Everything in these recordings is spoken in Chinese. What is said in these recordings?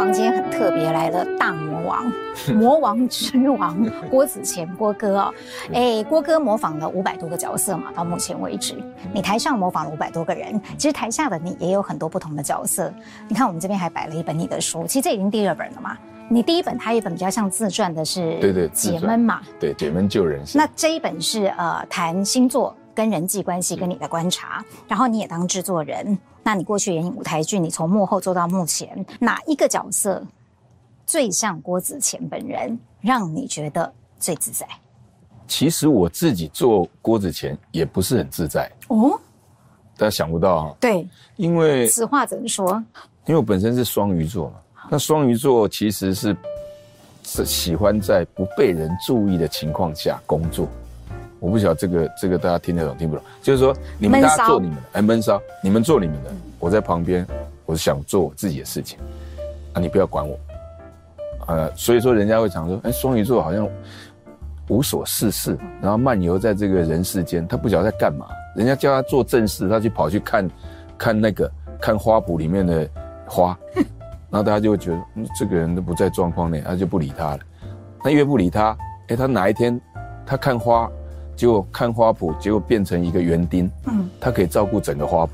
房今天很特别，来了大魔王，魔王之王 郭子乾郭哥哦，哎，郭哥模仿了五百多个角色嘛，到目前为止，你台上模仿了五百多个人，其实台下的你也有很多不同的角色。你看我们这边还摆了一本你的书，其实这已经第二本了嘛。你第一本它一本比较像自传的是对对解闷嘛，对解闷救人。那这一本是呃谈星座跟人际关系跟你的观察，然后你也当制作人。那你过去演舞台剧，你从幕后做到幕前，哪一个角色最像郭子乾本人，让你觉得最自在？其实我自己做郭子乾也不是很自在哦，大家想不到啊。对，因为此话怎么说？因为我本身是双鱼座嘛。那双鱼座其实是是喜欢在不被人注意的情况下工作，我不晓得这个这个大家听得懂听不懂？就是说你们大家做你们的，哎闷骚，你们做你们的，我在旁边，我是想做我自己的事情，啊你不要管我，呃所以说人家会讲说，哎双鱼座好像无所事事，然后漫游在这个人世间，他不晓得在干嘛，人家叫他做正事，他去跑去看，看那个看花圃里面的花。然后大家就会觉得，嗯，这个人都不在状况内，他就不理他了。他越不理他，哎，他哪一天他看花，结果看花圃，结果变成一个园丁，嗯，他可以照顾整个花圃。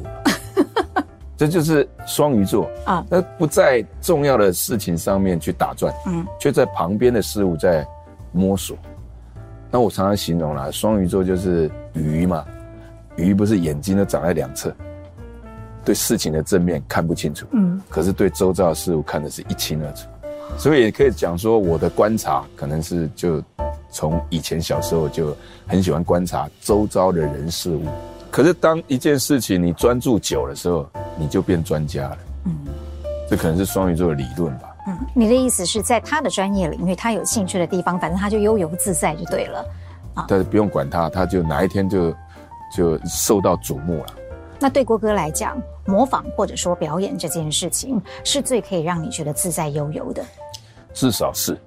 这就是双鱼座啊，那不在重要的事情上面去打转，嗯，却在旁边的事物在摸索。那我常常形容啦，双鱼座就是鱼嘛，鱼不是眼睛都长在两侧。对事情的正面看不清楚，嗯，可是对周遭的事物看的是一清二楚，所以也可以讲说，我的观察可能是就从以前小时候就很喜欢观察周遭的人事物。可是当一件事情你专注久的时候，你就变专家了，嗯，这可能是双鱼座的理论吧。嗯，你的意思是在他的专业领域，他有兴趣的地方，反正他就悠游自在就对了，啊，但是不用管他，他就哪一天就就受到瞩目了。那对郭哥来讲，模仿或者说表演这件事情，是最可以让你觉得自在悠游的。至少是，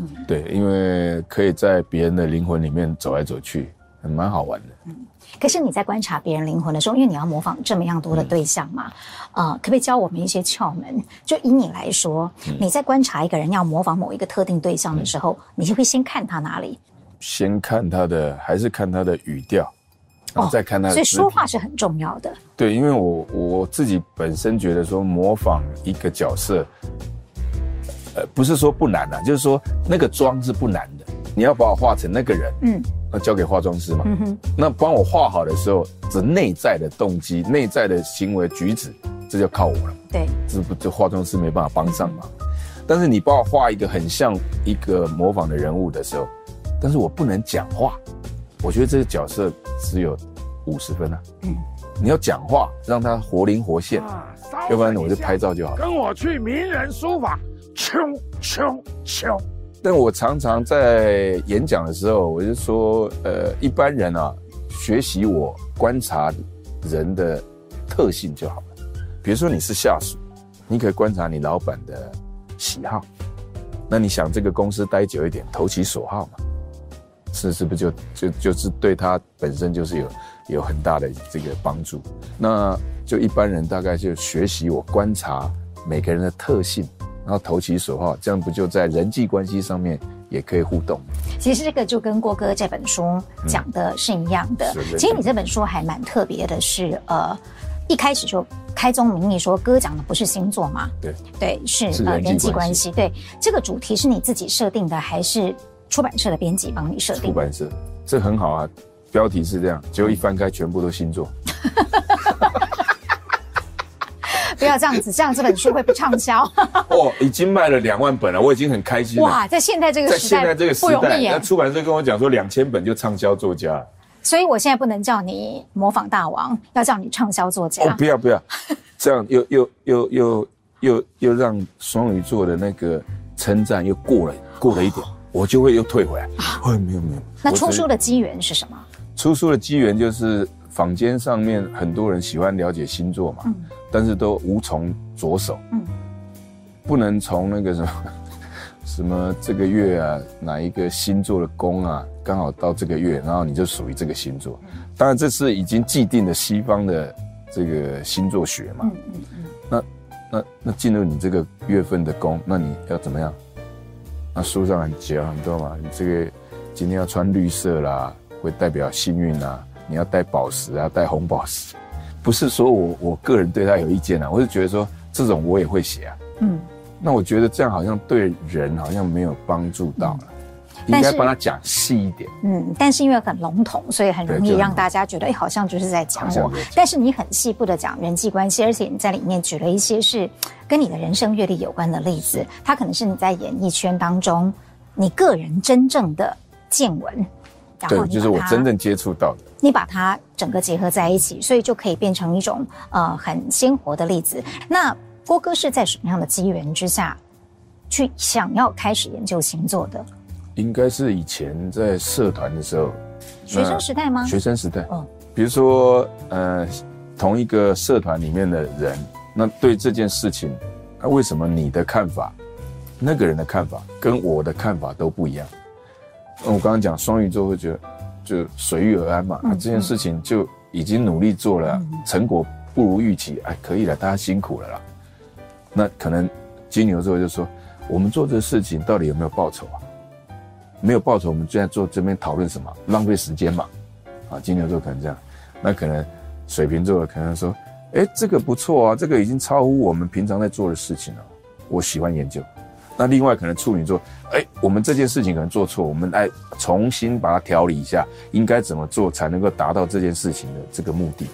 嗯，对，因为可以在别人的灵魂里面走来走去，还蛮好玩的。嗯，可是你在观察别人灵魂的时候，因为你要模仿这么样多的对象嘛，嗯、呃，可不可以教我们一些窍门？就以你来说，嗯、你在观察一个人要模仿某一个特定对象的时候，嗯、你就会先看他哪里？先看他的，还是看他的语调？然后再看他的、哦，所以说话是很重要的。对，因为我我自己本身觉得说模仿一个角色，呃，不是说不难啊，就是说那个妆是不难的。你要把我画成那个人，嗯，那交给化妆师嘛。嗯哼。那帮我画好的时候，这内在的动机、内在的行为举止，这就靠我了。对，这不就化妆师没办法帮上忙。嗯、但是你帮我画一个很像一个模仿的人物的时候，但是我不能讲话。我觉得这个角色只有五十分啊！嗯，你要讲话，让他活灵活现，啊、要不然我就拍照就好了。跟我去名人书法，冲冲冲！但我常常在演讲的时候，我就说，呃，一般人啊，学习我观察人的特性就好了。比如说你是下属，你可以观察你老板的喜好，那你想这个公司待久一点，投其所好嘛。是是不就就就是对他本身就是有有很大的这个帮助？那就一般人大概就学习我观察每个人的特性，然后投其所好，这样不就在人际关系上面也可以互动？其实这个就跟郭哥这本书讲的是一样的。嗯、其实你这本书还蛮特别的是，是呃一开始就开宗明义说，哥讲的不是星座嘛？对对，是，是呃人际关系。对，这个主题是你自己设定的还是？出版社的编辑帮你设定。出版社，这很好啊，标题是这样，结果一翻开，全部都星座。不要这样子，这样这本书会不畅销。哦，已经卖了两万本了，我已经很开心了。哇，在现在这个时代，在现在这个时代。那出版社跟我讲说，两千本就畅销作家。所以我现在不能叫你模仿大王，要叫你畅销作家。哦，不要不要，这样又又又又又又让双鱼座的那个称赞又过了过了一点。我就会又退回来。哎，没有没有。那出书的机缘是什么？出书的机缘就是坊间上面很多人喜欢了解星座嘛，嗯，但是都无从着手，嗯，不能从那个什么 什么这个月啊哪一个星座的宫啊刚好到这个月，然后你就属于这个星座。当然这是已经既定的西方的这个星座学嘛，嗯嗯嗯。那那那进入你这个月份的宫，那你要怎么样？那书上很讲很多嘛，你这个今天要穿绿色啦，会代表幸运啊。你要带宝石啊，带红宝石，不是说我我个人对他有意见啊，我是觉得说这种我也会写啊。嗯，那我觉得这样好像对人好像没有帮助到了。嗯应该帮他讲细一点，嗯，但是因为很笼统，所以很容易让大家觉得，哎，好像就是在讲我。但是你很细部的讲人际关系，而且你在里面举了一些是跟你的人生阅历有关的例子，它可能是你在演艺圈当中你个人真正的见闻，然后就是我真正接触到的，你把它整个结合在一起，所以就可以变成一种呃很鲜活的例子。那郭哥是在什么样的机缘之下去想要开始研究星座的？应该是以前在社团的时候，学生时代吗？学生时代，嗯，比如说，呃，同一个社团里面的人，那对这件事情，那为什么你的看法，那个人的看法跟我的看法都不一样？我刚刚讲双鱼座会觉得就随遇而安嘛，那这件事情就已经努力做了，成果不如预期，哎，可以了，大家辛苦了啦。那可能金牛座就说，我们做这个事情到底有没有报酬啊？没有报酬，我们就在做这边讨论什么？浪费时间嘛？啊，金牛座可能这样，那可能水瓶座可能说，哎，这个不错啊，这个已经超乎我们平常在做的事情了，我喜欢研究。那另外可能处女座，哎，我们这件事情可能做错，我们来重新把它调理一下，应该怎么做才能够达到这件事情的这个目的？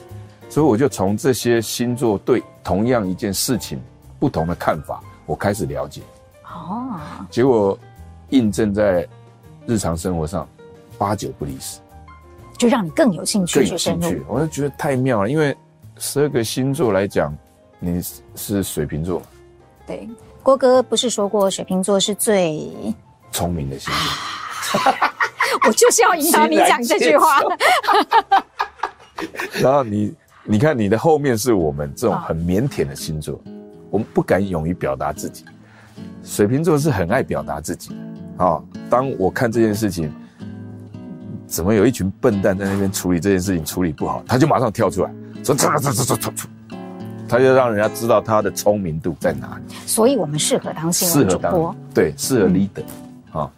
所以我就从这些星座对同样一件事情不同的看法，我开始了解。哦，结果印证在。日常生活上，八九不离十，就让你更有兴趣去深入。我就觉得太妙了，因为十二个星座来讲，你是水瓶座。对，郭哥不是说过水瓶座是最聪明的星座？我就是要引导你讲这句话。然后你，你看你的后面是我们这种很腼腆的星座，我们不敢勇于表达自己。水瓶座是很爱表达自己的啊。当我看这件事情，怎么有一群笨蛋在那边处理这件事情处理不好，他就马上跳出来说：“走走走走走走。”他就让人家知道他的聪明度在哪里。所以我们适合当新闻主播，对，适合 leader 啊。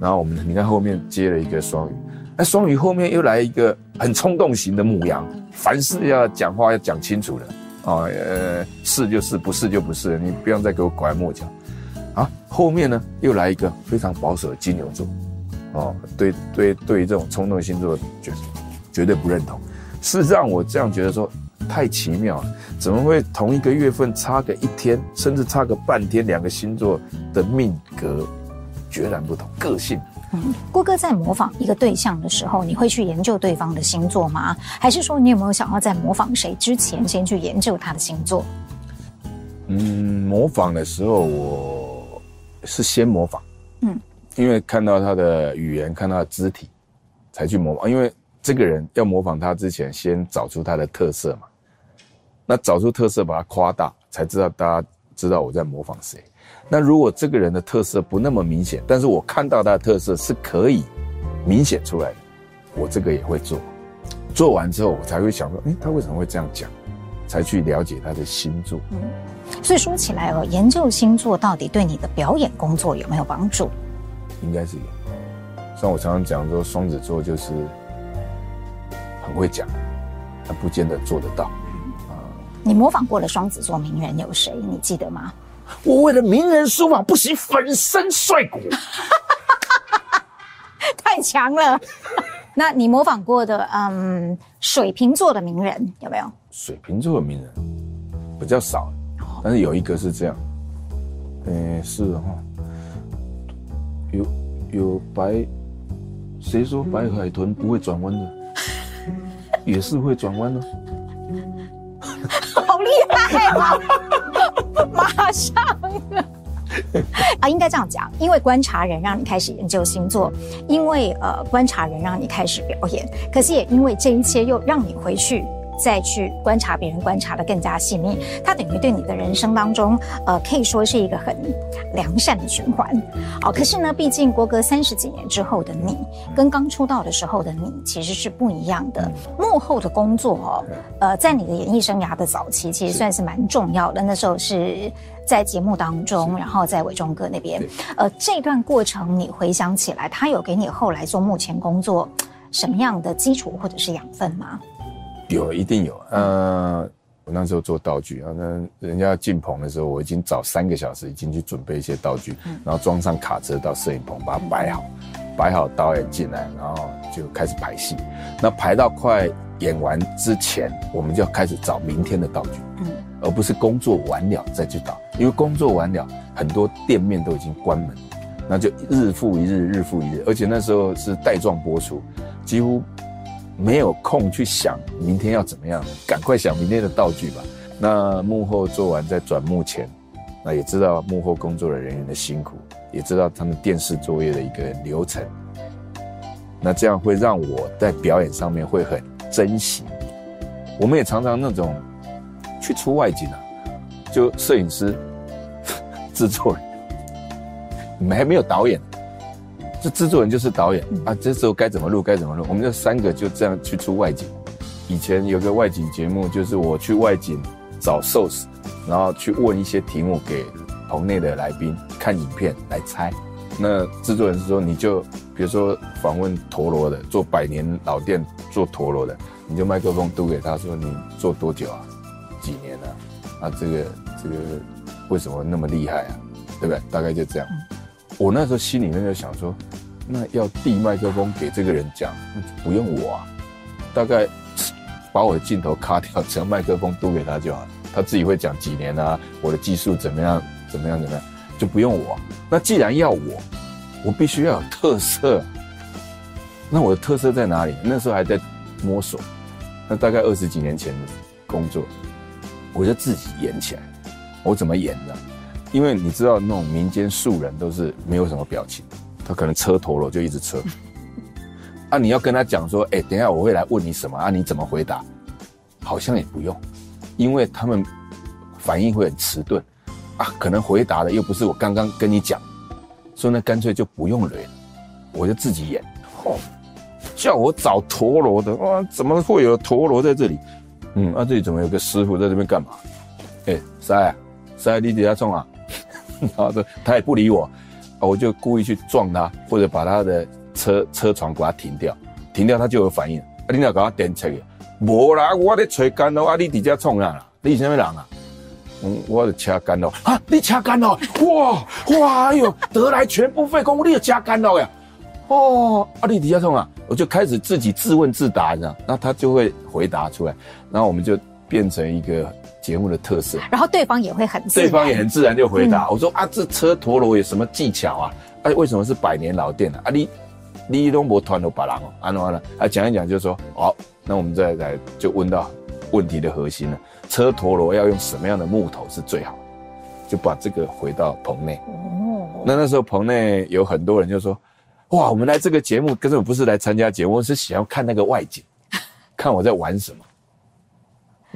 然后我们你看后面接了一个双鱼，那双鱼后面又来一个很冲动型的母羊，凡事要讲话要讲清楚的啊，呃，是就是，不是就不是，你不要再给我拐弯抹角。啊，后面呢又来一个非常保守的金牛座，哦，对对对于这种冲动星座绝绝对不认同。事实上，我这样觉得说太奇妙了，怎么会同一个月份差个一天，甚至差个半天，两个星座的命格决然不同，个性。嗯，郭哥在模仿一个对象的时候，你会去研究对方的星座吗？还是说你有没有想要在模仿谁之前先去研究他的星座？嗯，模仿的时候我。是先模仿，嗯，因为看到他的语言，看到他的肢体，才去模仿。因为这个人要模仿他之前，先找出他的特色嘛。那找出特色，把它夸大，才知道大家知道我在模仿谁。那如果这个人的特色不那么明显，但是我看到他的特色是可以明显出来的，我这个也会做。做完之后，我才会想说，诶，他为什么会这样讲？才去了解他的星座。嗯。所以说起来哦，研究星座到底对你的表演工作有没有帮助？应该是有。像我常常讲说，双子座就是很会讲，但不见得做得到。啊，你模仿过的双子座名人有谁？你记得吗？我为了名人书法，不惜粉身碎骨，太强了。那你模仿过的，嗯，水瓶座的名人有没有？水瓶座的名人比较少。但是有一个是这样，诶，是哈，有有白，谁说白海豚不会转弯的？也是会转弯的。好厉害啊！马上 啊，应该这样讲，因为观察人让你开始研究星座，因为呃观察人让你开始表演，可是也因为这一切又让你回去再去观察别人，观察的更加细腻。它等于对你的人生当中，呃，可以说是一个很良善的循环。哦，可是呢，毕竟郭哥三十几年之后的你，跟刚出道的时候的你其实是不一样的。幕后的工作哦，呃，在你的演艺生涯的早期，其实算是蛮重要的。那时候是在节目当中，然后在伟忠哥那边，呃，这段过程你回想起来，他有给你后来做幕前工作什么样的基础或者是养分吗？有，一定有。呃，我那时候做道具啊，那人家进棚的时候，我已经早三个小时已经去准备一些道具，然后装上卡车到摄影棚把它摆好，摆好导演进来，然后就开始排戏。那排到快演完之前，我们就要开始找明天的道具，嗯，而不是工作完了再去导，因为工作完了很多店面都已经关门，那就日复一日，日复一日，而且那时候是带状播出，几乎。没有空去想明天要怎么样，赶快想明天的道具吧。那幕后做完再转幕前，那也知道幕后工作的人员的辛苦，也知道他们电视作业的一个流程。那这样会让我在表演上面会很珍惜。我们也常常那种去出外景啊，就摄影师、制作人，你们还没有导演。这制作人就是导演啊，这时候该怎么录该怎么录，我们这三个就这样去出外景。以前有个外景节目，就是我去外景找 source，然后去问一些题目给棚内的来宾看影片来猜。那制作人是说，你就比如说访问陀螺的，做百年老店做陀螺的，你就麦克风嘟给他说，你做多久啊？几年了啊？啊，这个这个为什么那么厉害啊？对不对？大概就这样。我那时候心里面就想说，那要递麦克风给这个人讲，不用我啊，大概把我的镜头卡掉，只要麦克风嘟给他就好，他自己会讲几年啊，我的技术怎么样，怎么样，怎么样，就不用我。那既然要我，我必须要有特色。那我的特色在哪里？那时候还在摸索。那大概二十几年前的工作，我就自己演起来。我怎么演呢？因为你知道那种民间素人都是没有什么表情，他可能车陀螺就一直车，啊，你要跟他讲说，哎，等一下我会来问你什么啊，你怎么回答？好像也不用，因为他们反应会很迟钝，啊，可能回答的又不是我刚刚跟你讲，所以那干脆就不用雷了，我就自己演。哦，叫我找陀螺的，哇，怎么会有陀螺在这里？嗯，啊，这里怎么有个师傅在这边干嘛？哎，塞，塞你底下冲啊！然后说他也不理我，我就故意去撞他，或者把他的车车窗给他停掉，停掉他就有反应。啊，你要给他点车的，无啦，我在吹干咯，啊，你底下冲啊啦，你是什么人啊？嗯，我的车干咯，啊，你车干咯，哇哇，哎呦，得来全不费工夫，你有车干咯呀？哦，啊，你底下冲啊，我就开始自己自问自答，你知道，那他就会回答出来，然后我们就变成一个。节目的特色，然后对方也会很自然，对方也很自然就回答。嗯、我说啊，这车陀螺有什么技巧啊？哎、啊，为什么是百年老店呢？啊，你你都没团都把郎哦，安了完了，啊，讲一讲就说好，那我们再来就问到问题的核心了。车陀螺要用什么样的木头是最好？就把这个回到棚内。哦，那那时候棚内有很多人就说，哇，我们来这个节目根本不是来参加节目，我是想要看那个外景，看我在玩什么。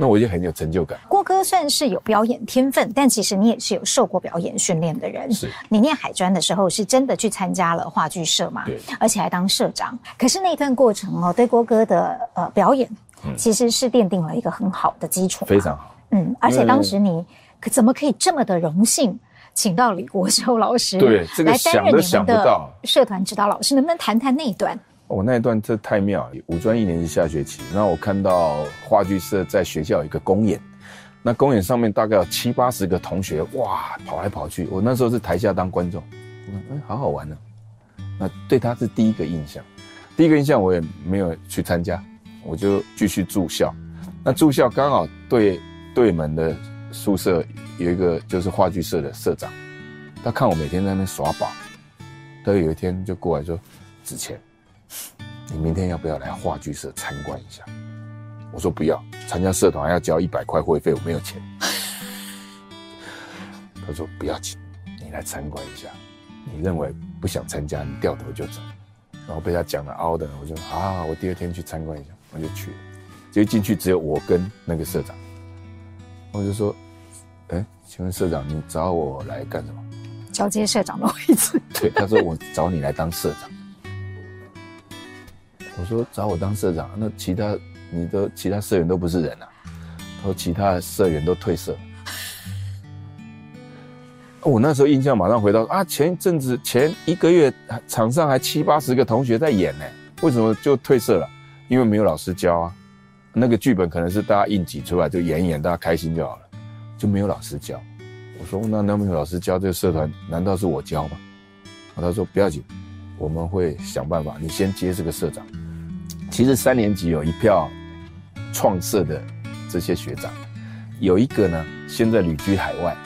那我就很有成就感。郭哥算是有表演天分，但其实你也是有受过表演训练的人。是，你念海专的时候是真的去参加了话剧社嘛？对，而且还当社长。可是那段过程哦，对郭哥的呃表演，其实是奠定了一个很好的基础。非常好。嗯，而且当时你可怎么可以这么的荣幸，请到李国修老师对这个来担任你们的社团指导老师？能不能谈谈那一段？我那一段这太妙了，五专一年级下学期，然后我看到话剧社在学校有一个公演，那公演上面大概有七八十个同学，哇，跑来跑去。我那时候是台下当观众，嗯，好好玩呢。那对他是第一个印象，第一个印象我也没有去参加，我就继续住校。那住校刚好对对门的宿舍有一个就是话剧社的社长，他看我每天在那耍宝，他有一天就过来说：“子谦。”你明天要不要来话剧社参观一下？我说不要，参加社团还要交一百块会费，我没有钱。他说不要紧，你来参观一下。你认为不想参加，你掉头就走。然后被他讲了凹的，我就啊，我第二天去参观一下，我就去了。结果进去只有我跟那个社长，我就说，哎、欸，请问社长，你找我来干什么？交接社长的位置。对，他说我找你来当社长。我说找我当社长，那其他你的其他社员都不是人啊？他说其他社员都退社。我那时候印象马上回到啊，前一阵子前一个月场上还七八十个同学在演呢，为什么就退社了？因为没有老师教啊。那个剧本可能是大家硬挤出来就演一演，大家开心就好了，就没有老师教。我说那那没有老师教这个社团，难道是我教吗？他说不要紧，我们会想办法。你先接这个社长。其实三年级有一票创社的这些学长，有一个呢现在旅居海外，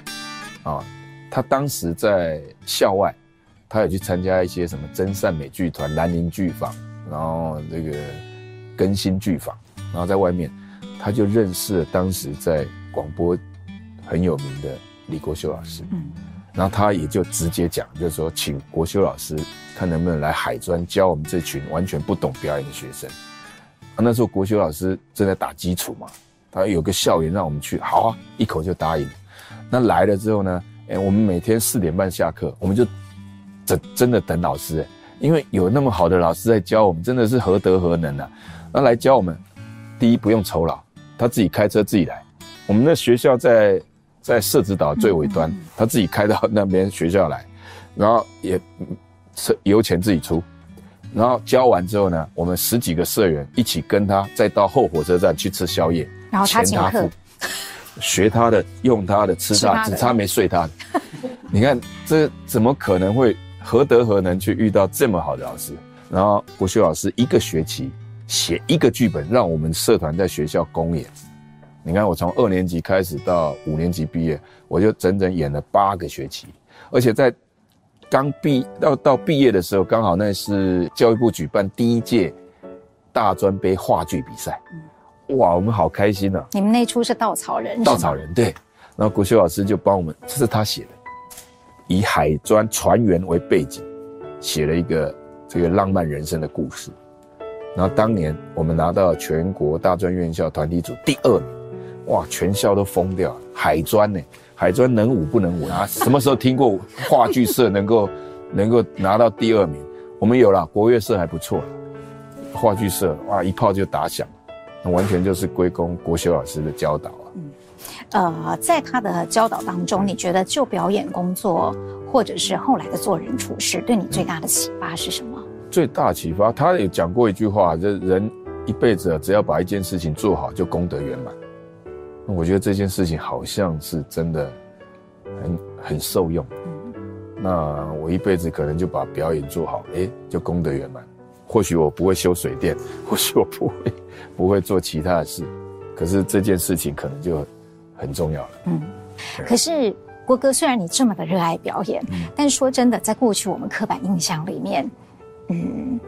啊。他当时在校外，他也去参加一些什么真善美剧团、兰陵剧坊，然后这个更新剧坊，然后在外面，他就认识了当时在广播很有名的李国修老师。嗯，然后他也就直接讲，就是说请国修老师看能不能来海专教我们这群完全不懂表演的学生。那时候国修老师正在打基础嘛，他有个校园让我们去，好啊，一口就答应。那来了之后呢？哎，我们每天四点半下课，我们就真真的等老师，因为有那么好的老师在教我们，真的是何德何能啊！那来教我们，第一不用酬劳，他自己开车自己来。我们的学校在在社子岛最尾端，他自己开到那边学校来，然后也车油钱自己出。然后教完之后呢，我们十几个社员一起跟他再到后火车站去吃宵夜，然后他请客。学他的，用他的，吃他，只差没睡他的。你看这怎么可能会何德何能去遇到这么好的老师？然后国修老师一个学期写一个剧本，让我们社团在学校公演。你看我从二年级开始到五年级毕业，我就整整演了八个学期。而且在刚毕到到毕业的时候，刚好那是教育部举办第一届大专杯话剧比赛。哇，我们好开心啊！你们那出是稻草人，稻草人对。然后国修老师就帮我们，这是他写的，以海专船员为背景，写了一个这个浪漫人生的故事。然后当年我们拿到全国大专院校团体组第二名，哇，全校都疯掉了。海专呢，海专能舞不能舞啊？什么时候听过话剧社能够 能够拿到第二名？我们有了，国乐社还不错，话剧社哇，一炮就打响。那完全就是归功国修老师的教导啊。嗯，呃，在他的教导当中，你觉得就表演工作，或者是后来的做人处事，对你最大的启发是什么？最大启发，他有讲过一句话，就人一辈子只要把一件事情做好，就功德圆满。那我觉得这件事情好像是真的很很受用。嗯，那我一辈子可能就把表演做好，哎，就功德圆满。或许我不会修水电，或许我不会不会做其他的事，可是这件事情可能就很重要了。嗯，可是郭哥，虽然你这么的热爱表演，嗯，但说真的，在过去我们刻板印象里面，嗯，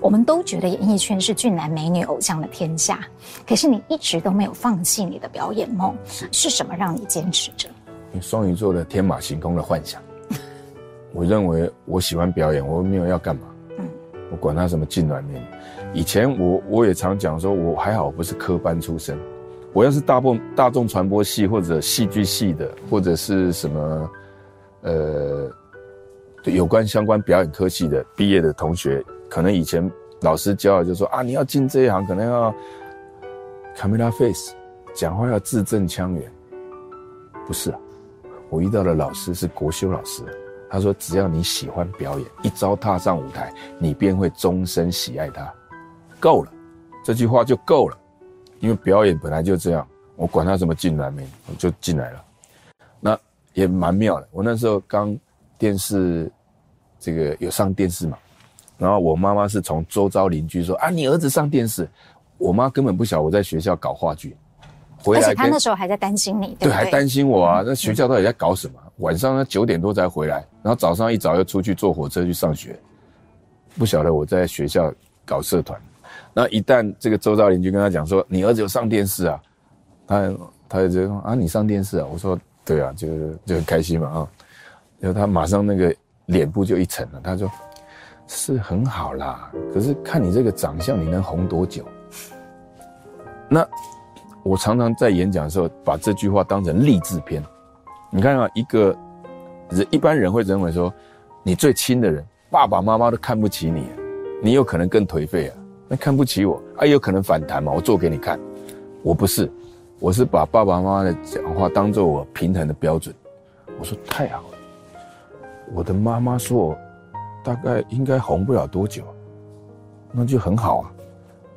我们都觉得演艺圈是俊男美女偶像的天下，可是你一直都没有放弃你的表演梦，是。是什么让你坚持着？你双鱼座的天马行空的幻想，我认为我喜欢表演，我没有要干嘛。嗯。我管他什么进暖面，以前我我也常讲说，我还好不是科班出身，我要是大部大众传播系或者戏剧系的，或者是什么，呃，有关相关表演科系的毕业的同学，可能以前老师教的就说啊，你要进这一行，可能要 camera face，讲话要字正腔圆，不是啊，我遇到的老师是国修老师。他说：“只要你喜欢表演，一朝踏上舞台，你便会终身喜爱它。够了，这句话就够了。因为表演本来就这样，我管他什么进来没，我就进来了。那也蛮妙的。我那时候刚电视这个有上电视嘛，然后我妈妈是从周遭邻居说啊，你儿子上电视。我妈根本不晓得我在学校搞话剧，回来而且他那时候还在担心你，对，对，还担心我啊。那学校到底在搞什么？”晚上呢九点多才回来，然后早上一早又出去坐火车去上学，不晓得我在学校搞社团。那一旦这个周遭邻居跟他讲说，你儿子有上电视啊，他他就说啊，你上电视啊？我说对啊，就就很开心嘛啊。然后他马上那个脸部就一沉了，他说是很好啦，可是看你这个长相，你能红多久？那我常常在演讲的时候，把这句话当成励志片。你看啊，一个人一般人会认为说，你最亲的人，爸爸妈妈都看不起你，你有可能更颓废啊。那看不起我，啊，有可能反弹嘛？我做给你看。我不是，我是把爸爸妈妈的讲话当做我平衡的标准。我说太好了，我的妈妈说我大概应该红不了多久，那就很好啊。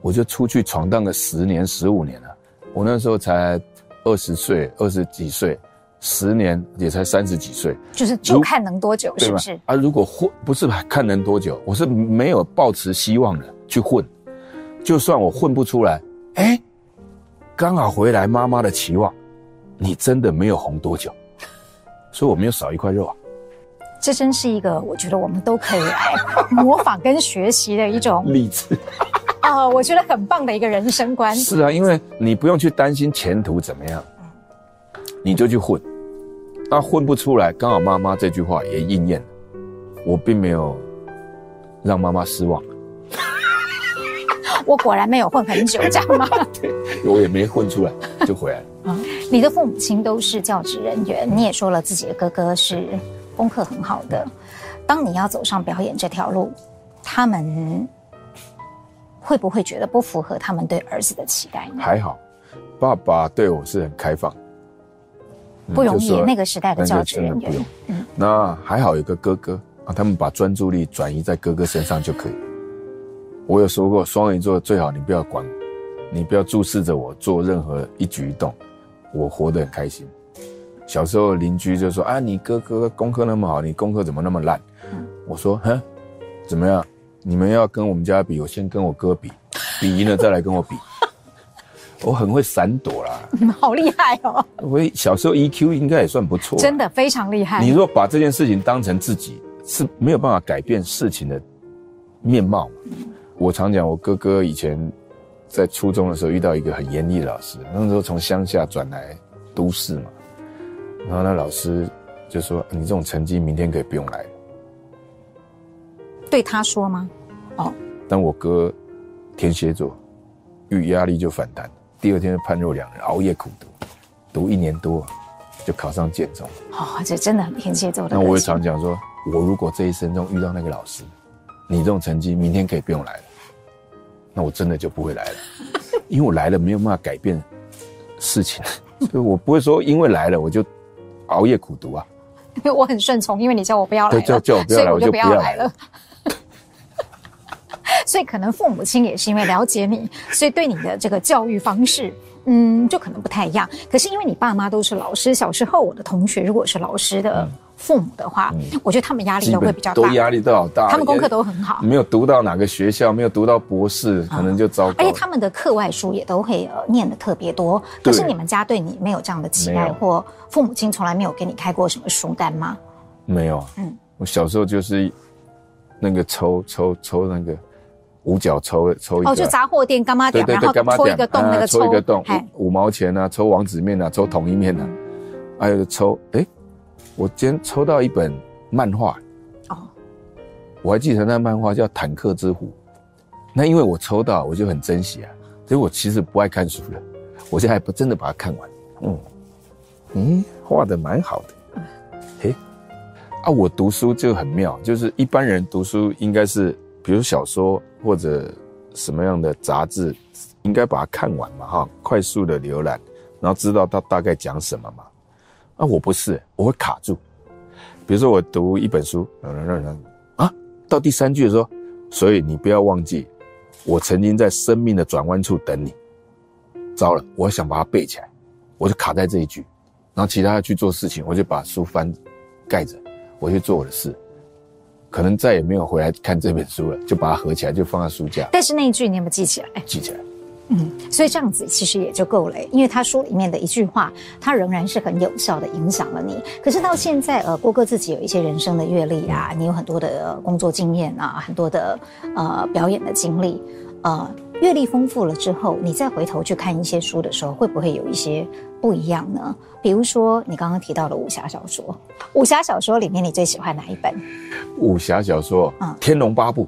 我就出去闯荡个十年、十五年了。我那时候才二十岁，二十几岁，十年也才三十几岁，就是就看能多久，是不是？啊，如果混不是看能多久，我是没有抱持希望的去混。就算我混不出来，哎，刚好回来妈妈的期望，你真的没有红多久，所以我没有少一块肉啊。这真是一个我觉得我们都可以来模仿跟学习的一种例子 啊，我觉得很棒的一个人生观。是啊，因为你不用去担心前途怎么样，你就去混，那混不出来，刚好妈妈这句话也应验了，我并没有让妈妈失望。我果然没有混很久，这样吗？对，我也没混出来，就回来了。啊，你的父母亲都是教职人员，你也说了自己的哥哥是功课很好的。当你要走上表演这条路，他们会不会觉得不符合他们对儿子的期待呢？还好，爸爸对我是很开放，不容易。那个时代的教职人员，嗯，那还好有个哥哥啊，他们把专注力转移在哥哥身上就可以。我有说过，双鱼座最好你不要管我，你不要注视着我做任何一举一动，我活得很开心。小时候邻居就说：“啊，你哥哥功课那么好，你功课怎么那么烂？”我说：“哼，怎么样？你们要跟我们家比，我先跟我哥比，比赢了再来跟我比。我很会闪躲啦，好厉害哦！我小时候 EQ 应该也算不错，真的非常厉害。你若把这件事情当成自己，是没有办法改变事情的面貌。”我常讲，我哥哥以前在初中的时候遇到一个很严厉的老师，那时候从乡下转来都市嘛，然后那老师就说：“你这种成绩，明天可以不用来了。”对他说吗？哦。但我哥天蝎座，遇压力就反弹，第二天就判若两人，熬夜苦读，读一年多就考上建中。哦，这真的很天蝎座的。那我也常讲说，我如果这一生中遇到那个老师，你这种成绩，明天可以不用来了。那我真的就不会来了，因为我来了没有办法改变事情，所以我不会说因为来了我就熬夜苦读啊。因 为我很顺从，因为你叫我不要来了，叫叫我不要来，我就不要来了。所以可能父母亲也是因为了解你，所以对你的这个教育方式，嗯，就可能不太一样。可是因为你爸妈都是老师，小时候我的同学如果是老师的。嗯父母的话，嗯、我觉得他们压力都会比较大，都压力都好大。他们功课都很好，没有读到哪个学校，没有读到博士，可能就糟糕。而且他们的课外书也都会呃念的特别多。可是你们家对你没有这样的期待，或父母亲从来没有给你开过什么书单吗？没有。嗯，我小时候就是那个抽抽抽那个五角抽抽一个，哦，就杂货店干妈店，然后抽一个洞，那个抽一个洞，五毛钱啊，抽王子面啊，抽统一面啊，还有抽哎。我今天抽到一本漫画，哦，我还记得那漫画叫《坦克之虎》，那因为我抽到，我就很珍惜啊。所以我其实不爱看书的，我现在还不真的把它看完。嗯，嗯，画的蛮好的。嘿，啊，我读书就很妙，就是一般人读书应该是，比如小说或者什么样的杂志，应该把它看完嘛，哈，快速的浏览，然后知道它大概讲什么嘛。啊，我不是，我会卡住。比如说，我读一本书，啊，到第三句的时候，所以你不要忘记，我曾经在生命的转弯处等你。糟了，我想把它背起来，我就卡在这一句，然后其他的去做事情，我就把书翻盖着，我去做我的事，可能再也没有回来看这本书了，就把它合起来，就放在书架。但是那一句你有没有记起来？记起来。嗯，所以这样子其实也就够了，因为他书里面的一句话，他仍然是很有效的影响了你。可是到现在，呃，郭哥自己有一些人生的阅历啊，你有很多的工作经验啊，很多的呃表演的经历，呃，阅历丰富了之后，你再回头去看一些书的时候，会不会有一些不一样呢？比如说你刚刚提到的武侠小说，武侠小说里面你最喜欢哪一本？武侠小说，嗯，《天龙八部》。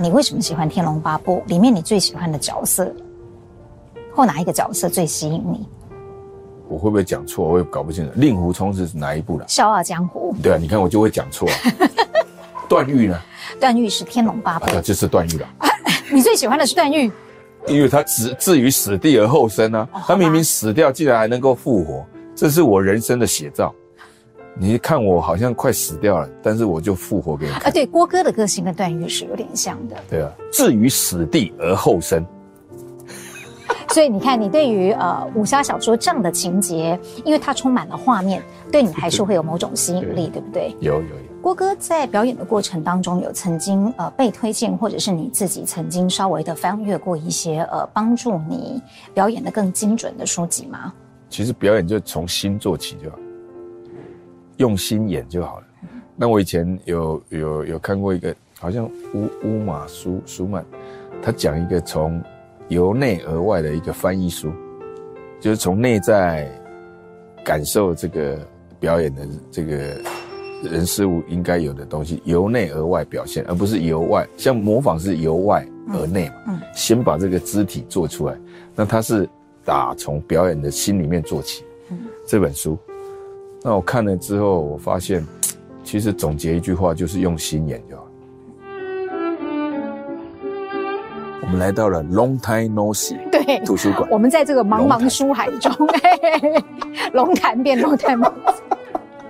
你为什么喜欢《天龙八部》？里面你最喜欢的角色？或哪一个角色最吸引你？我会不会讲错？我也搞不清楚。令狐冲是哪一部的？笑傲江湖。对啊，你看我就会讲错。段誉呢？段誉是天龙八部，啊、就是段誉了。你最喜欢的是段誉，因为他置置于死地而后生啊。哦、他明明死掉，竟然还能够复活，这是我人生的写照。你看我好像快死掉了，但是我就复活给你看。啊，对，郭哥的个性跟段誉是有点像的。对啊，置于死地而后生。所以你看，你对于呃武侠小说这样的情节，因为它充满了画面，对你还是会有某种吸引力，对，对不对？有有有。郭哥在表演的过程当中，有曾经呃被推荐，或者是你自己曾经稍微的翻阅过一些呃帮助你表演的更精准的书籍吗？其实表演就从心做起就好，用心演就好了。那我以前有有有看过一个，好像乌乌马舒舒曼，他讲一个从。由内而外的一个翻译书，就是从内在感受这个表演的这个人事物应该有的东西，由内而外表现，而不是由外。像模仿是由外而内嘛，嗯，先把这个肢体做出来。那他是打从表演的心里面做起。嗯，这本书，那我看了之后，我发现，其实总结一句话就是用心演就好。我们来到了 Long Time No See 对图书馆，我们在这个茫茫书海中，龙 潭变龙潭。吗？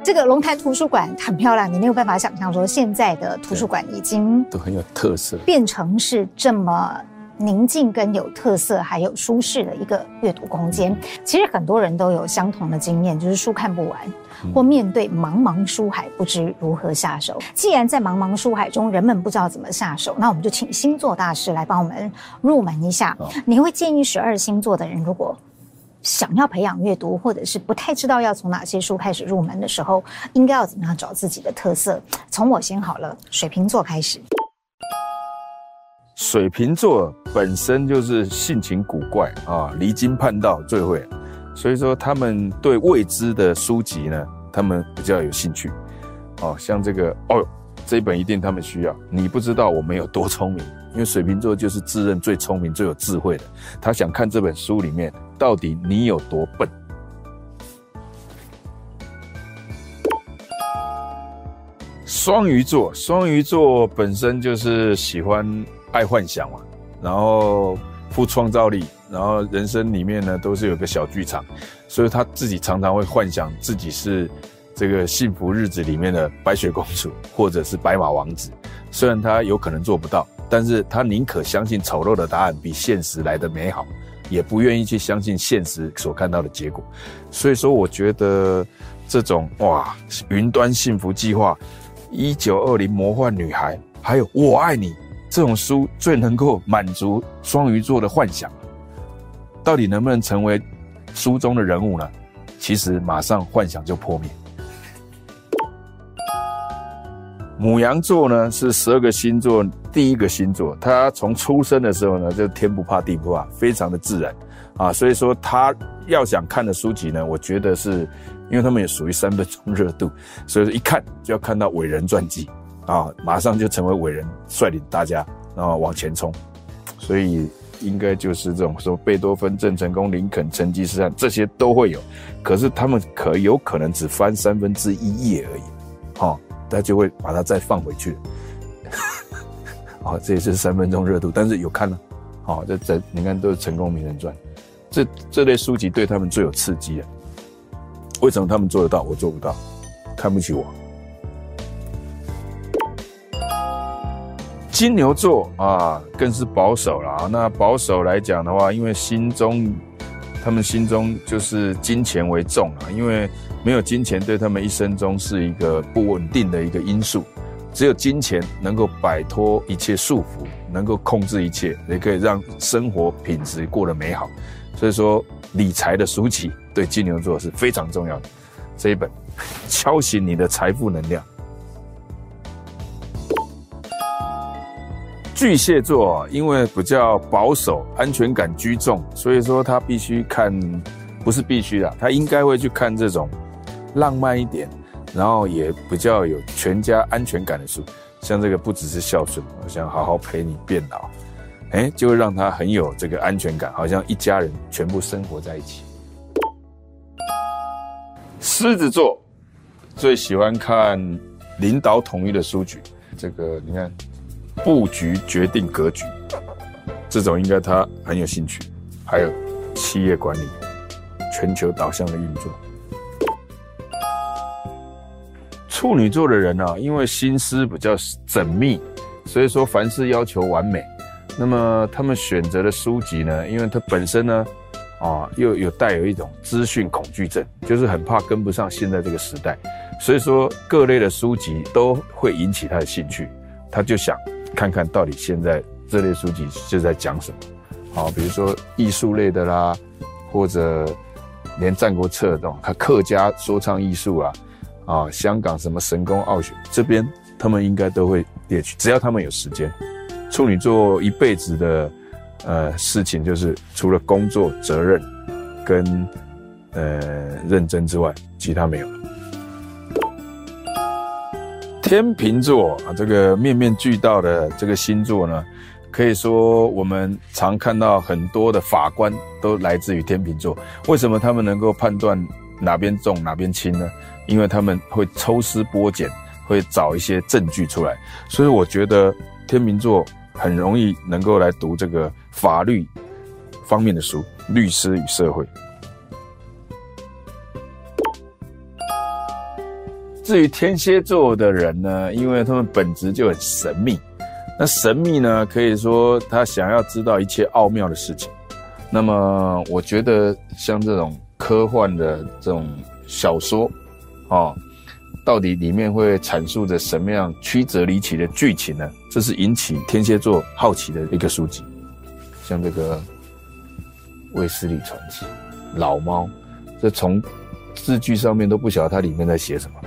这个龙潭图书馆很漂亮，你没有办法想象说现在的图书馆已经都很有特色，变成是这么宁静跟有特色，还有舒适的一个阅读空间。其实很多人都有相同的经验，就是书看不完。或面对茫茫书海，不知如何下手。既然在茫茫书海中，人们不知道怎么下手，那我们就请星座大师来帮我们入门一下。你会建议十二星座的人，如果想要培养阅读，或者是不太知道要从哪些书开始入门的时候，应该要怎么样找自己的特色？从我先好了，水瓶座开始。水瓶座本身就是性情古怪啊，离经叛道最会。所以说，他们对未知的书籍呢，他们比较有兴趣。哦，像这个哦，这一本一定他们需要。你不知道我们有多聪明，因为水瓶座就是自认最聪明、最有智慧的。他想看这本书里面到底你有多笨。双鱼座，双鱼座本身就是喜欢爱幻想嘛，然后富创造力。然后人生里面呢，都是有个小剧场，所以他自己常常会幻想自己是这个幸福日子里面的白雪公主，或者是白马王子。虽然他有可能做不到，但是他宁可相信丑陋的答案比现实来的美好，也不愿意去相信现实所看到的结果。所以说，我觉得这种哇，云端幸福计划、一九二零魔幻女孩，还有我爱你这种书，最能够满足双鱼座的幻想。到底能不能成为书中的人物呢？其实马上幻想就破灭。牡羊座呢，是十二个星座第一个星座，他从出生的时候呢，就天不怕地不怕，非常的自然啊。所以说他要想看的书籍呢，我觉得是因为他们也属于三分钟热度，所以说一看就要看到伟人传记啊，马上就成为伟人，率领大家然后往前冲，所以。应该就是这种说，贝多芬、郑成功、林肯、成吉思汗这些都会有，可是他们可有可能只翻三分之一页而已，好、他就会把它再放回去。好，这也是三分钟热度，但是有看了，好、哦，这这你看都是成功名人传，这这类书籍对他们最有刺激啊。为什么他们做得到，我做不到？看不起我。金牛座啊，更是保守了。那保守来讲的话，因为心中，他们心中就是金钱为重啊。因为没有金钱，对他们一生中是一个不稳定的一个因素。只有金钱能够摆脱一切束缚，能够控制一切，也可以让生活品质过得美好。所以说，理财的书籍对金牛座是非常重要的。这一本，敲醒你的财富能量。巨蟹座因为比较保守，安全感居重，所以说他必须看，不是必须的，他应该会去看这种浪漫一点，然后也比较有全家安全感的书，像这个不只是孝顺，我想好好陪你变老，哎，就会让他很有这个安全感，好像一家人全部生活在一起。狮子座最喜欢看领导统一的书局，这个你看，布局决定格局，这种应该他很有兴趣。还有企业管理、全球导向的运作。处女座的人呢、因为心思比较缜密，所以说凡事要求完美。那么他们选择的书籍呢，因为他本身呢，啊，又有带有一种资讯恐惧症，就是很怕跟不上现在这个时代，所以说各类的书籍都会引起他的兴趣，他就想看看到底现在这类书籍是在讲什么，啊，比如说艺术类的啦，或者连《战国策》这种，他客家说唱艺术啊，啊，香港什么神功奥学这边，他们应该都会列举，只要他们有时间。处女座一辈子的呃事情，就是除了工作责任跟呃认真之外，其他没有。天秤座啊，这个面面俱到的这个星座呢，可以说我们常看到很多的法官都来自于天秤座。为什么他们能够判断哪边重哪边轻呢？因为他们会抽丝剥茧，会找一些证据出来。所以我觉得天秤座。很容易能够来读这个法律方面的书，《律师与社会》。至于天蝎座的人呢，因为他们本质就很神秘，那神秘呢，可以说他想要知道一切奥妙的事情。那么，我觉得像这种科幻的这种小说，啊、哦。到底里面会阐述着什么样曲折离奇的剧情呢？这是引起天蝎座好奇的一个书籍，像这个《卫斯理传奇》《老猫》，这从字句上面都不晓得它里面在写什么。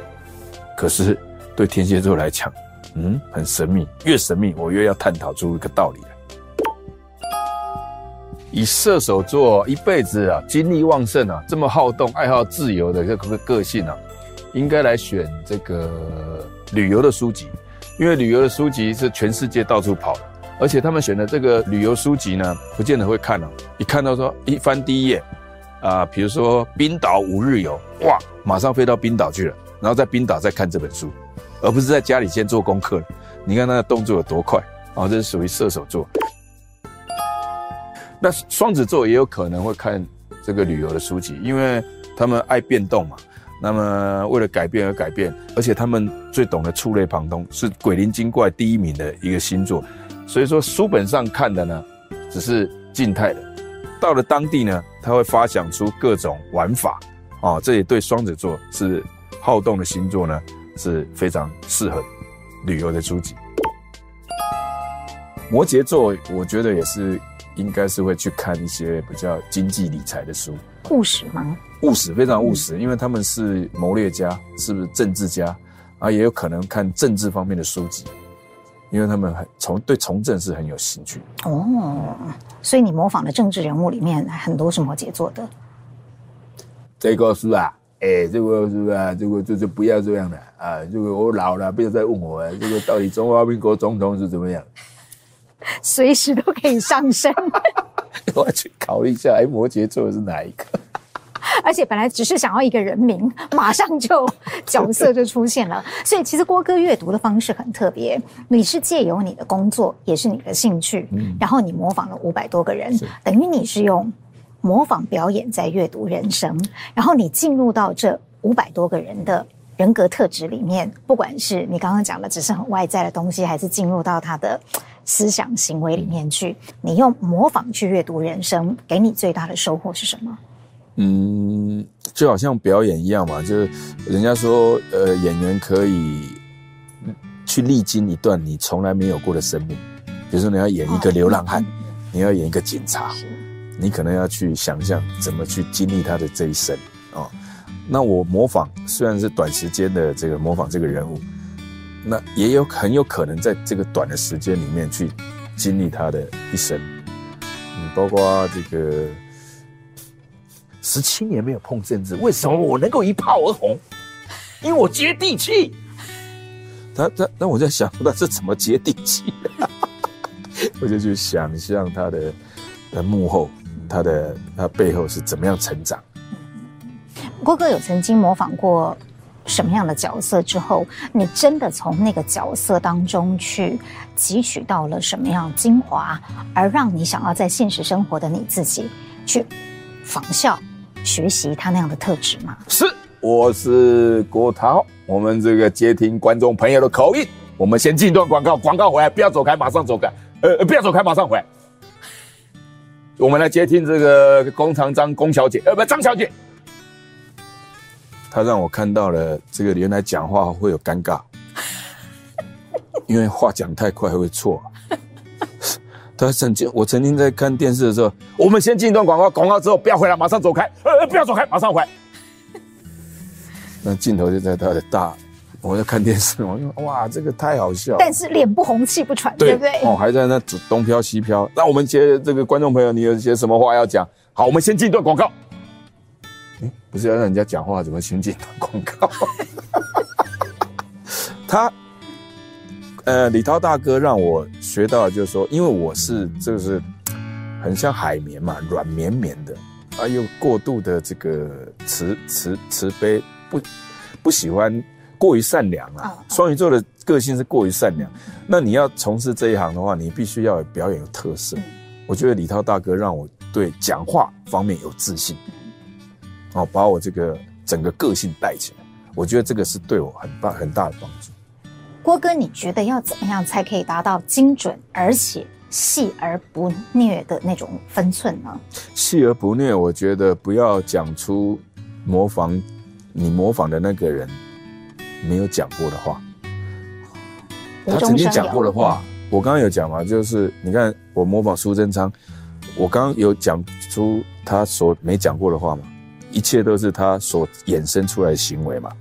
可是对天蝎座来讲，嗯，很神秘，越神秘我越要探讨出一个道理来。以射手座一辈子啊，精力旺盛啊，这么好动、爱好自由的这个个性啊。应该来选这个旅游的书籍，因为旅游的书籍是全世界到处跑的，而且他们选的这个旅游书籍呢，不见得会看哦。一看到说一翻第一页，啊，比如说冰岛五日游，哇，马上飞到冰岛去了，然后在冰岛再看这本书，而不是在家里先做功课。你看他的动作有多快啊！这是属于射手座。那双子座也有可能会看这个旅游的书籍，因为他们爱变动嘛。那么为了改变而改变，而且他们最懂得触类旁通，是鬼灵精怪第一名的一个星座。所以说书本上看的呢，只是静态的，到了当地呢，他会发想出各种玩法啊、哦。这也对双子座是好动的星座呢，是非常适合旅游的书籍。摩羯座，我觉得也是应该是会去看一些比较经济理财的书。务实吗？务实，非常务实，因为他们是谋略家，是不是政治家啊？也有可能看政治方面的书籍，因为他们很从对从政是很有兴趣。哦，所以你模仿的政治人物里面很多是摩羯座的。这个是啊，哎、欸，这个是啊，这个就是不要这样的啊，这个我老了，不要再问我了，这个到底中华民国总统是怎么样？随时都可以上升。我要去考虑一下，哎，摩羯座是哪一个？而且本来只是想要一个人名，马上就角色就出现了。所以其实郭哥阅读的方式很特别，你是借由你的工作，也是你的兴趣，嗯、然后你模仿了五百多个人，等于你是用模仿表演在阅读人生，然后你进入到这五百多个人的人格特质里面，不管是你刚刚讲的只是很外在的东西，还是进入到他的思想行为里面去，你用模仿去阅读人生，给你最大的收获是什么？嗯，就好像表演一样嘛，就是人家说，呃，演员可以去历经一段你从来没有过的生命，比如说你要演一个流浪汉，你要演一个警察，你可能要去想象怎么去经历他的这一生哦。那我模仿虽然是短时间的这个模仿这个人物，那也有很有可能在这个短的时间里面去经历他的一生，嗯，包括这个。十七年没有碰政治，为什么我能够一炮而红？因为我接地气。他他，那我在想，那是怎么接地气的？我就去想象他的的幕后，他的他背后是怎么样成长。郭哥有曾经模仿过什么样的角色之后，你真的从那个角色当中去汲取到了什么样精华，而让你想要在现实生活的你自己去仿效、学习他那样的特质吗？是，我是郭涛，我们这个接听观众朋友的口音。我们先进一段广告，广告回来不要走开，马上走开，呃，不要走开，马上回来。我们来接听这个龚长张龚小姐，呃，不，张小姐。她让我看到了这个原来讲话会有尴尬，因为话讲太快会错。她曾经，我曾经在看电视的时候，我们先进一段广告，广告之后不要回来，马上走开，呃，不要走开，马上回来。那镜头就在她的大。我在看电视，我说哇，这个太好笑。但是脸不红气不喘，对，对不对？哦，还在那东飘西飘。那我们接这个观众朋友，你有些什么话要讲？好，我们先进一段广告。嗯，不是要让人家讲话，怎么先进一段广告？他，呃，李涛大哥让我学到的就是说，因为我是就是很像海绵嘛，软绵绵的，啊，又过度的这个慈慈慈悲，不不喜欢。过于善良啊，双鱼座的个性是过于善良。那你要从事这一行的话，你必须要有表演有特色。我觉得李涛大哥让我对讲话方面有自信，哦，把我这个整个个性带起来。我觉得这个是对我很大很大的帮助。郭哥，你觉得要怎么样才可以达到精准而且细而不虐的那种分寸呢？细而不虐，我觉得不要讲出模仿你模仿的那个人。没有讲过的话，他曾经讲过的话，我刚刚有讲嘛，就是你看我模仿苏贞昌，我刚刚有讲出他所没讲过的话嘛，一切都是他所衍生出来的行为嘛，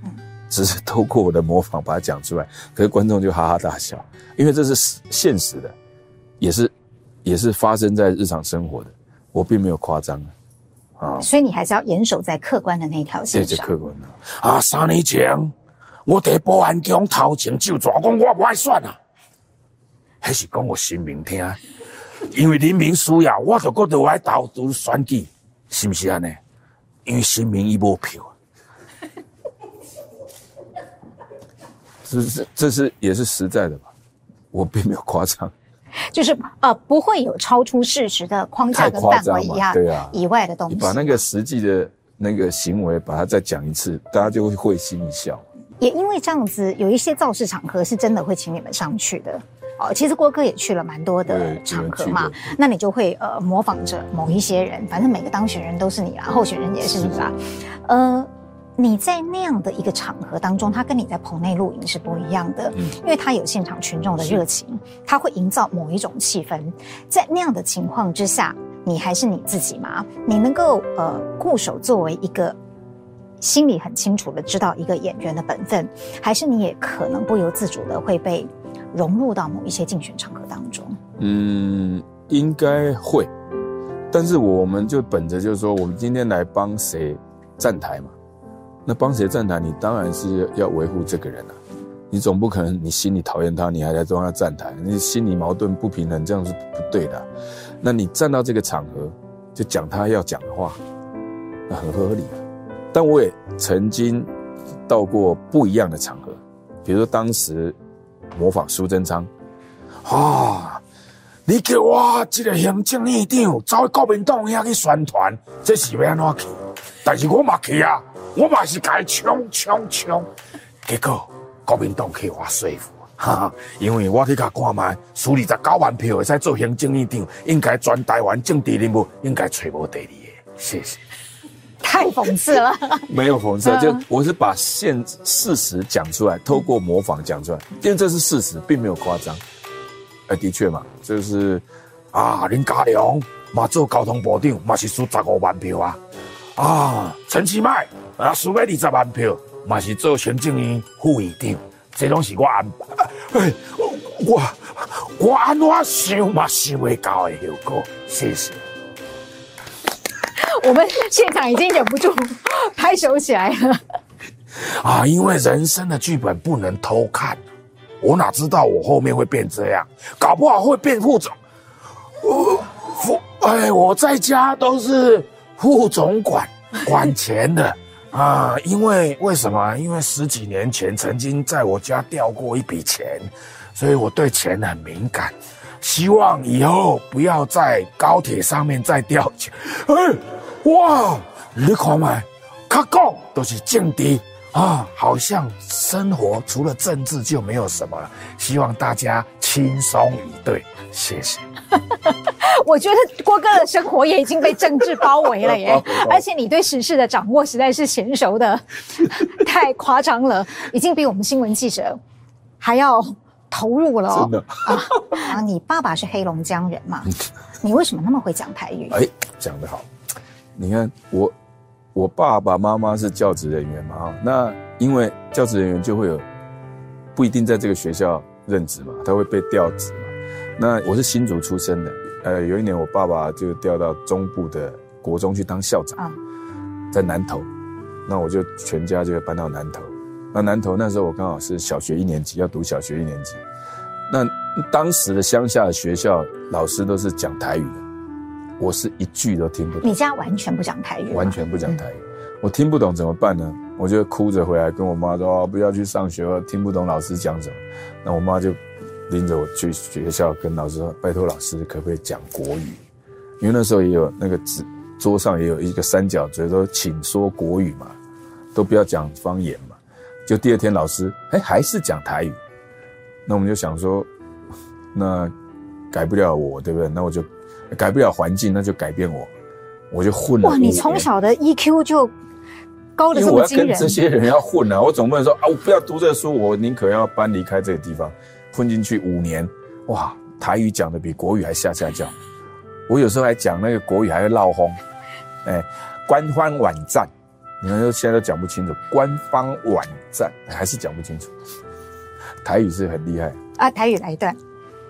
只是透过我的模仿把它讲出来，可是观众就哈哈大笑，因为这是现实的，也是也是发生在日常生活的，我并没有夸张啊，所以你还是要严守在客观的那条线上，这就客观的。啊，三年前。我伫保安宫头前就抓讲，我不爱选啊！还是讲我心明听，因为人民需要，我就搁在爱投资选举，是不是安尼？因为心明已无票，这是这是也是实在的吧？我并没有夸张，就是呃，不会有超出事实的框架跟范围一，对啊，以外的东西。你把那个实际的那个行为，把它再讲一次，大家就会会心一笑。也因为这样子，有一些造势场合是真的会请你们上去的哦。其实郭哥也去了蛮多的场合嘛，那你就会呃模仿着某一些人，反正每个当选人都是你啦，候选人也是你啦。呃，你在那样的一个场合当中，他跟你在棚内录影是不一样的，因为他有现场群众的热情，他会营造某一种气氛。在那样的情况之下，你还是你自己吗？你能够呃固守作为一个。心里很清楚的知道一个演员的本分，还是你也可能不由自主的会被融入到某一些竞选场合当中。嗯，应该会，但是我们就本着就是说，我们今天来帮谁站台嘛，那帮谁站台，你当然是要维护这个人啊，你总不可能你心里讨厌他，你还来帮他站台，你心里矛盾不平衡，这样是不对的。那你站到这个场合，就讲他要讲的话，那很合理啊。但我也曾经到过不一样的场合，比如说当时模仿苏贞昌，啊，你叫我这个行政院长走国民党遐去宣传，这是要安怎去？但是我嘛去啊，我嘛是该冲冲冲，结果国民党去我说服，哈哈，因为我去甲看卖，输二十九万票会使做行政院长，应该全台湾政治人物应该找无第二个，谢谢。太讽刺了，没有讽刺，就我是把现事实讲出来，透过模仿讲出来，因为这是事实，并没有夸张。哎，的确嘛，就是啊，林家良嘛做交通部长嘛是输十五万票啊，啊，陈其迈啊输了二十万票嘛是做行政院副院长，这拢是我安排，哎，我我安怎想嘛想会到的效果，谢谢。我们现场已经忍不住拍手起来了啊！因为人生的剧本不能偷看，我哪知道我后面会变这样，搞不好会变副总，我副哎，我在家都是副总管管钱的啊，因为为什么？因为十几年前曾经在我家掉过一笔钱，所以我对钱很敏感。希望以后不要在高铁上面再掉钱。哎，哇，你看嘛，卡讲都是政治啊，好像生活除了政治就没有什么了。希望大家轻松以对，谢谢。我觉得郭哥的生活也已经被政治包围了耶，而且你对时事的掌握实在是娴熟的，太夸张了，已经比我们新闻记者还要。投入了、哦，真的啊！啊，你爸爸是黑龙江人嘛？你为什么那么会讲台语？哎，讲得好！你看我，我爸爸妈妈是教职人员嘛，那因为教职人员就会有不一定在这个学校任职嘛，他会被调职嘛。那我是新竹出生的，呃，有一年我爸爸就调到中部的国中去当校长，啊、在南投，那我就全家就搬到南投。那南投那时候我刚好是小学一年级，要读小学一年级。那当时的乡下的学校老师都是讲台语的，我是一句都听不懂。你家完全不讲台语？完全不讲台语，我听不懂怎么办呢？我就哭着回来跟我妈说：“哦，不要去上学了，听不懂老师讲什么。”那我妈就拎着我去学校跟老师说：“拜托老师，可不可以讲国语？”因为那时候也有那个纸桌上也有一个三角，所以说请说国语嘛，都不要讲方言嘛。就第二天，老师哎还是讲台语，那我们就想说，那改不了我，对不对？那我就改不了环境，那就改变我，我就混了。哇，你从小的 EQ 就高的这么惊人。我要跟这些人要混啊，我总不能说啊，我不要读这个书，我宁可要搬离开这个地方，混进去五年，哇，台语讲的比国语还下下叫，我有时候还讲那个国语还会闹哄，哎，官方网站。你们都，现在都讲不清楚，官方网站还是讲不清楚。台语是很厉害啊，台语来一段。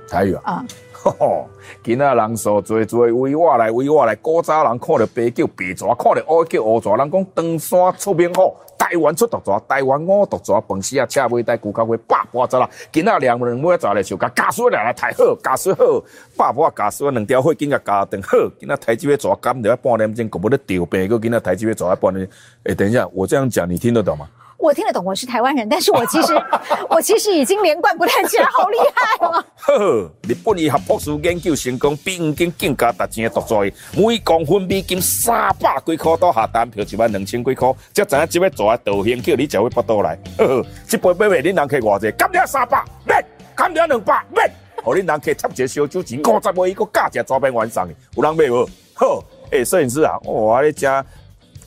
台语啊，吼吼，今仔人数做做为我来为我来，古早人看到白叫白蛇，看到乌叫乌蛇。人讲长山出名好，台湾出毒蛇，台湾五毒蛇，饭时啊车尾带龟壳龟百八十啦。今仔两人要走来就甲家属来来抬好，家属好，百八家属两条火紧甲加断好。今仔台机要抓干，了半点钟，可不得调病，个今仔台机要抓半点。哎，等一下，我这样讲你听得懂吗？我听得懂，我是台湾人，但是我其实 我其实已经连贯不太起来，好厉害哦！呵呵，日本医学博士研究成功，比黄金更加值钱的毒蛇，每公分美金三百几块，到下单票一万两千几块，才知影这边做道行叫你才会报到来。呵呵，这杯买卖恁人客偌济？干了三百，免，干了两百，免，和恁人客插一个烧酒钱，五十块一个价钱，专门完送的，有人买无？好，诶，摄影师啊，我咧家。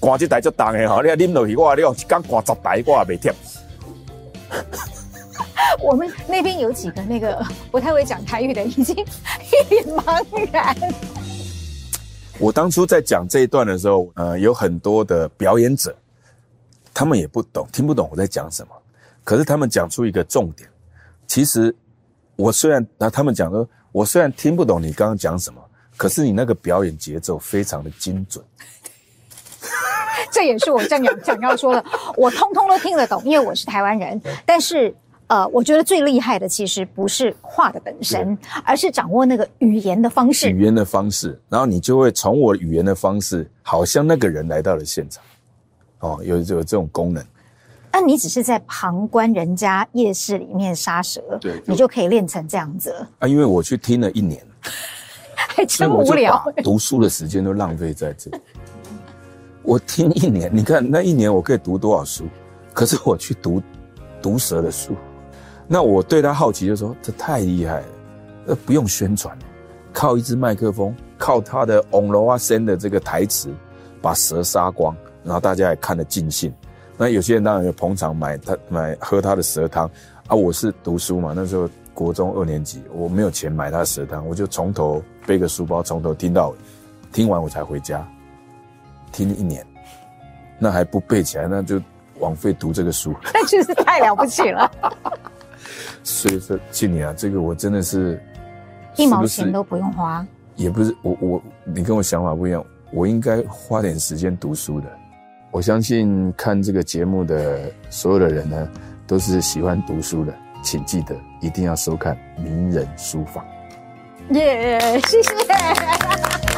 挂这台就重的哈，你啉落去，我你讲一缸挂十台，我也袂贴。我们那边有几个那个不太会讲台语的，已经一脸茫然。我当初在讲这一段的时候，呃，有很多的表演者，他们也不懂，听不懂我在讲什么，可是他们讲出一个重点。其实我虽然，那他们讲说，我虽然听不懂你刚刚讲什么，可是你那个表演节奏非常的精准。这也是我正要想要说的，我通通都听得懂，因为我是台湾人。但是，呃，我觉得最厉害的其实不是话的本身，而是掌握那个语言的方式。语言的方式，然后你就会从我语言的方式，好像那个人来到了现场。哦，有有这种功能。那你只是在旁观人家夜市里面杀蛇，对，你就可以练成这样子。啊，因为我去听了一年，还真无聊。读书的时间都浪费在这里。我听一年，你看那一年我可以读多少书？可是我去读毒蛇的书，那我对他好奇，就说这太厉害了，那不用宣传，靠一支麦克风，靠他的 on the w a 的这个台词，把蛇杀光，然后大家也看得尽兴。那有些人当然有捧场买他买喝他的蛇汤啊。我是读书嘛，那时候国中二年级，我没有钱买他的蛇汤，我就从头背个书包，从头听到，听完我才回家。听一年，那还不背起来，那就枉费读这个书。那真是太了不起了。所以说，庆年啊，这个我真的是一毛钱都不用花。也不是我我你跟我想法不一样，我应该花点时间读书的。我相信看这个节目的所有的人呢，都是喜欢读书的，请记得一定要收看名人书房。耶，谢谢。